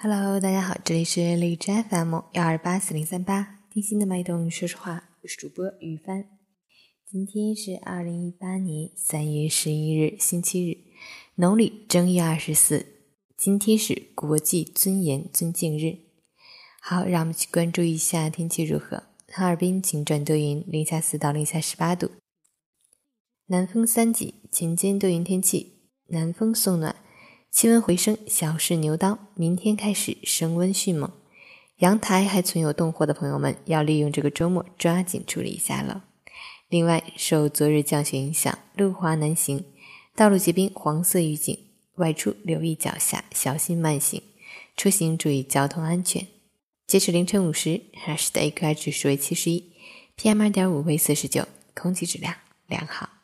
Hello，大家好，这里是荔枝 FM 幺二八四零三八，听心的脉动，说实话，我是主播于帆。今天是二零一八年三月十一日，星期日，农历正月二十四。今天是国际尊严尊敬日。好，让我们去关注一下天气如何。哈尔滨晴转多云，零下四到零下十八度，南风三级，晴间多云天气，南风送暖。气温回升，小试牛刀。明天开始升温迅猛，阳台还存有冻货的朋友们，要利用这个周末抓紧处理一下了。另外，受昨日降雪影响，路滑难行，道路结冰，黄色预警，外出留意脚下，小心慢行，出行注意交通安全。截止凌晨五时，哈市的 AQI 指数为七十一，PM 二点五为四十九，空气质量良好。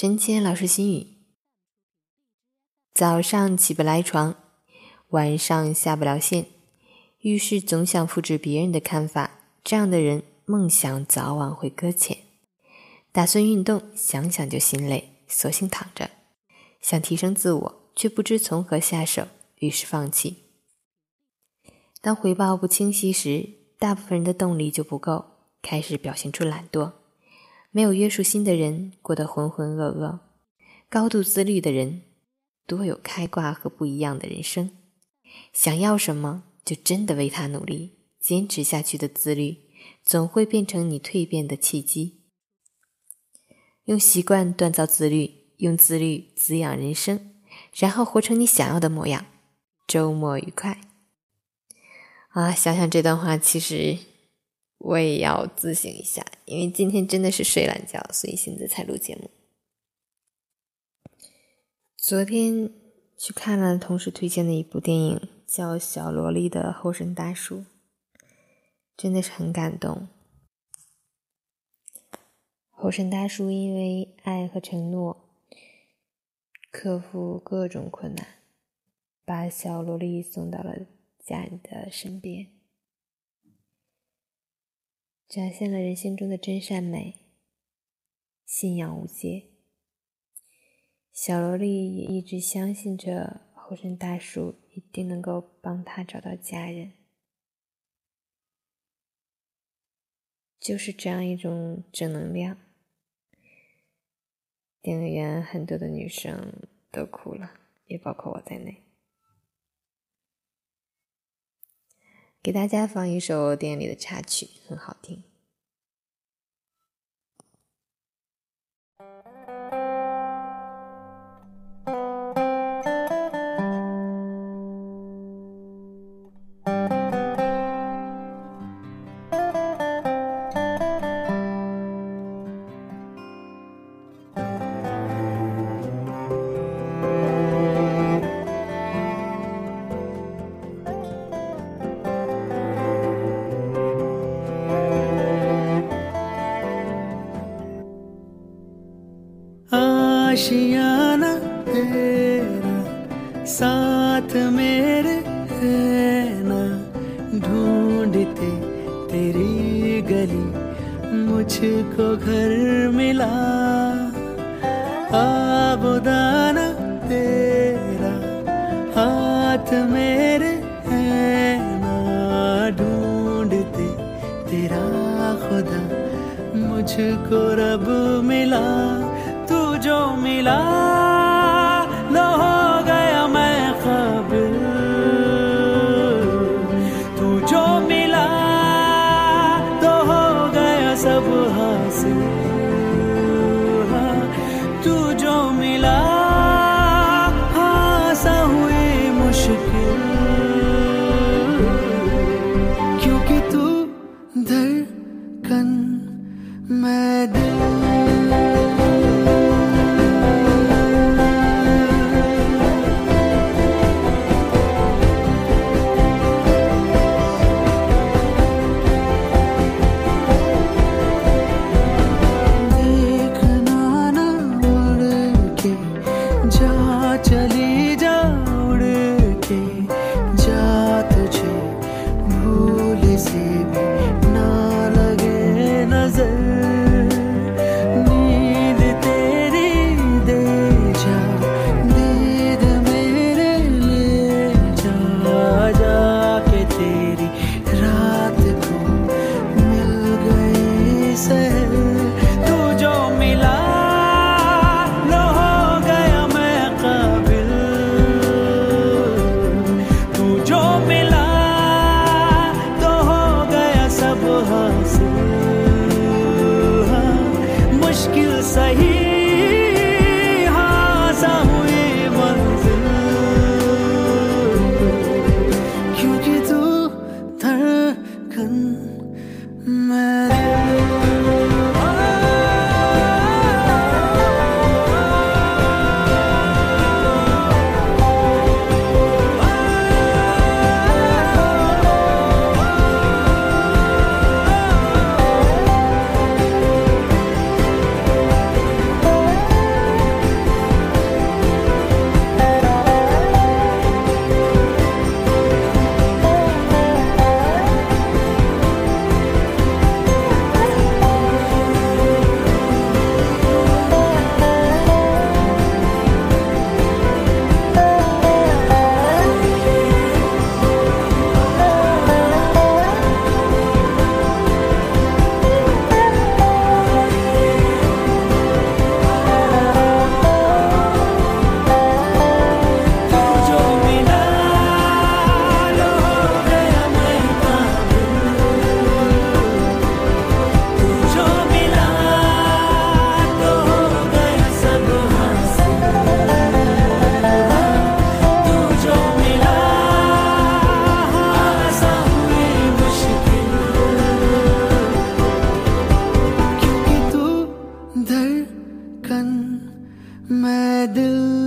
陈谦老师心语：早上起不来床，晚上下不了线，遇事总想复制别人的看法，这样的人梦想早晚会搁浅。打算运动，想想就心累，索性躺着。想提升自我，却不知从何下手，于是放弃。当回报不清晰时，大部分人的动力就不够，开始表现出懒惰。没有约束心的人过得浑浑噩噩，高度自律的人多有开挂和不一样的人生。想要什么，就真的为他努力，坚持下去的自律，总会变成你蜕变的契机。用习惯锻造自律，用自律滋养人生，然后活成你想要的模样。周末愉快！啊，想想这段话，其实。我也要自省一下，因为今天真的是睡懒觉，所以现在才录节目。昨天去看了同事推荐的一部电影，叫《小萝莉的后生大叔》，真的是很感动。后生大叔因为爱和承诺，克服各种困难，把小萝莉送到了家人的身边。展现了人性中的真善美，信仰无界。小萝莉也一直相信着后生大叔一定能够帮她找到家人，就是这样一种正能量。电影院很多的女生都哭了，也包括我在内。给大家放一首电影里的插曲，很好听。आशियाना तेरा, साथ मेरे है ना ढूंढते तेरी गली, मुझको घर मिला। आबुदाना तेरा, हाथ मेरे है ना ढूंढते तेरा खुदा, मुझको रब मिला। मिला न हो गया मैं खबर तू जो मिला तो हो गया सब हासिल। तू जो मिला सा हुई मुश्किल। क्योंकि तू धड़कन मैं दिल दिल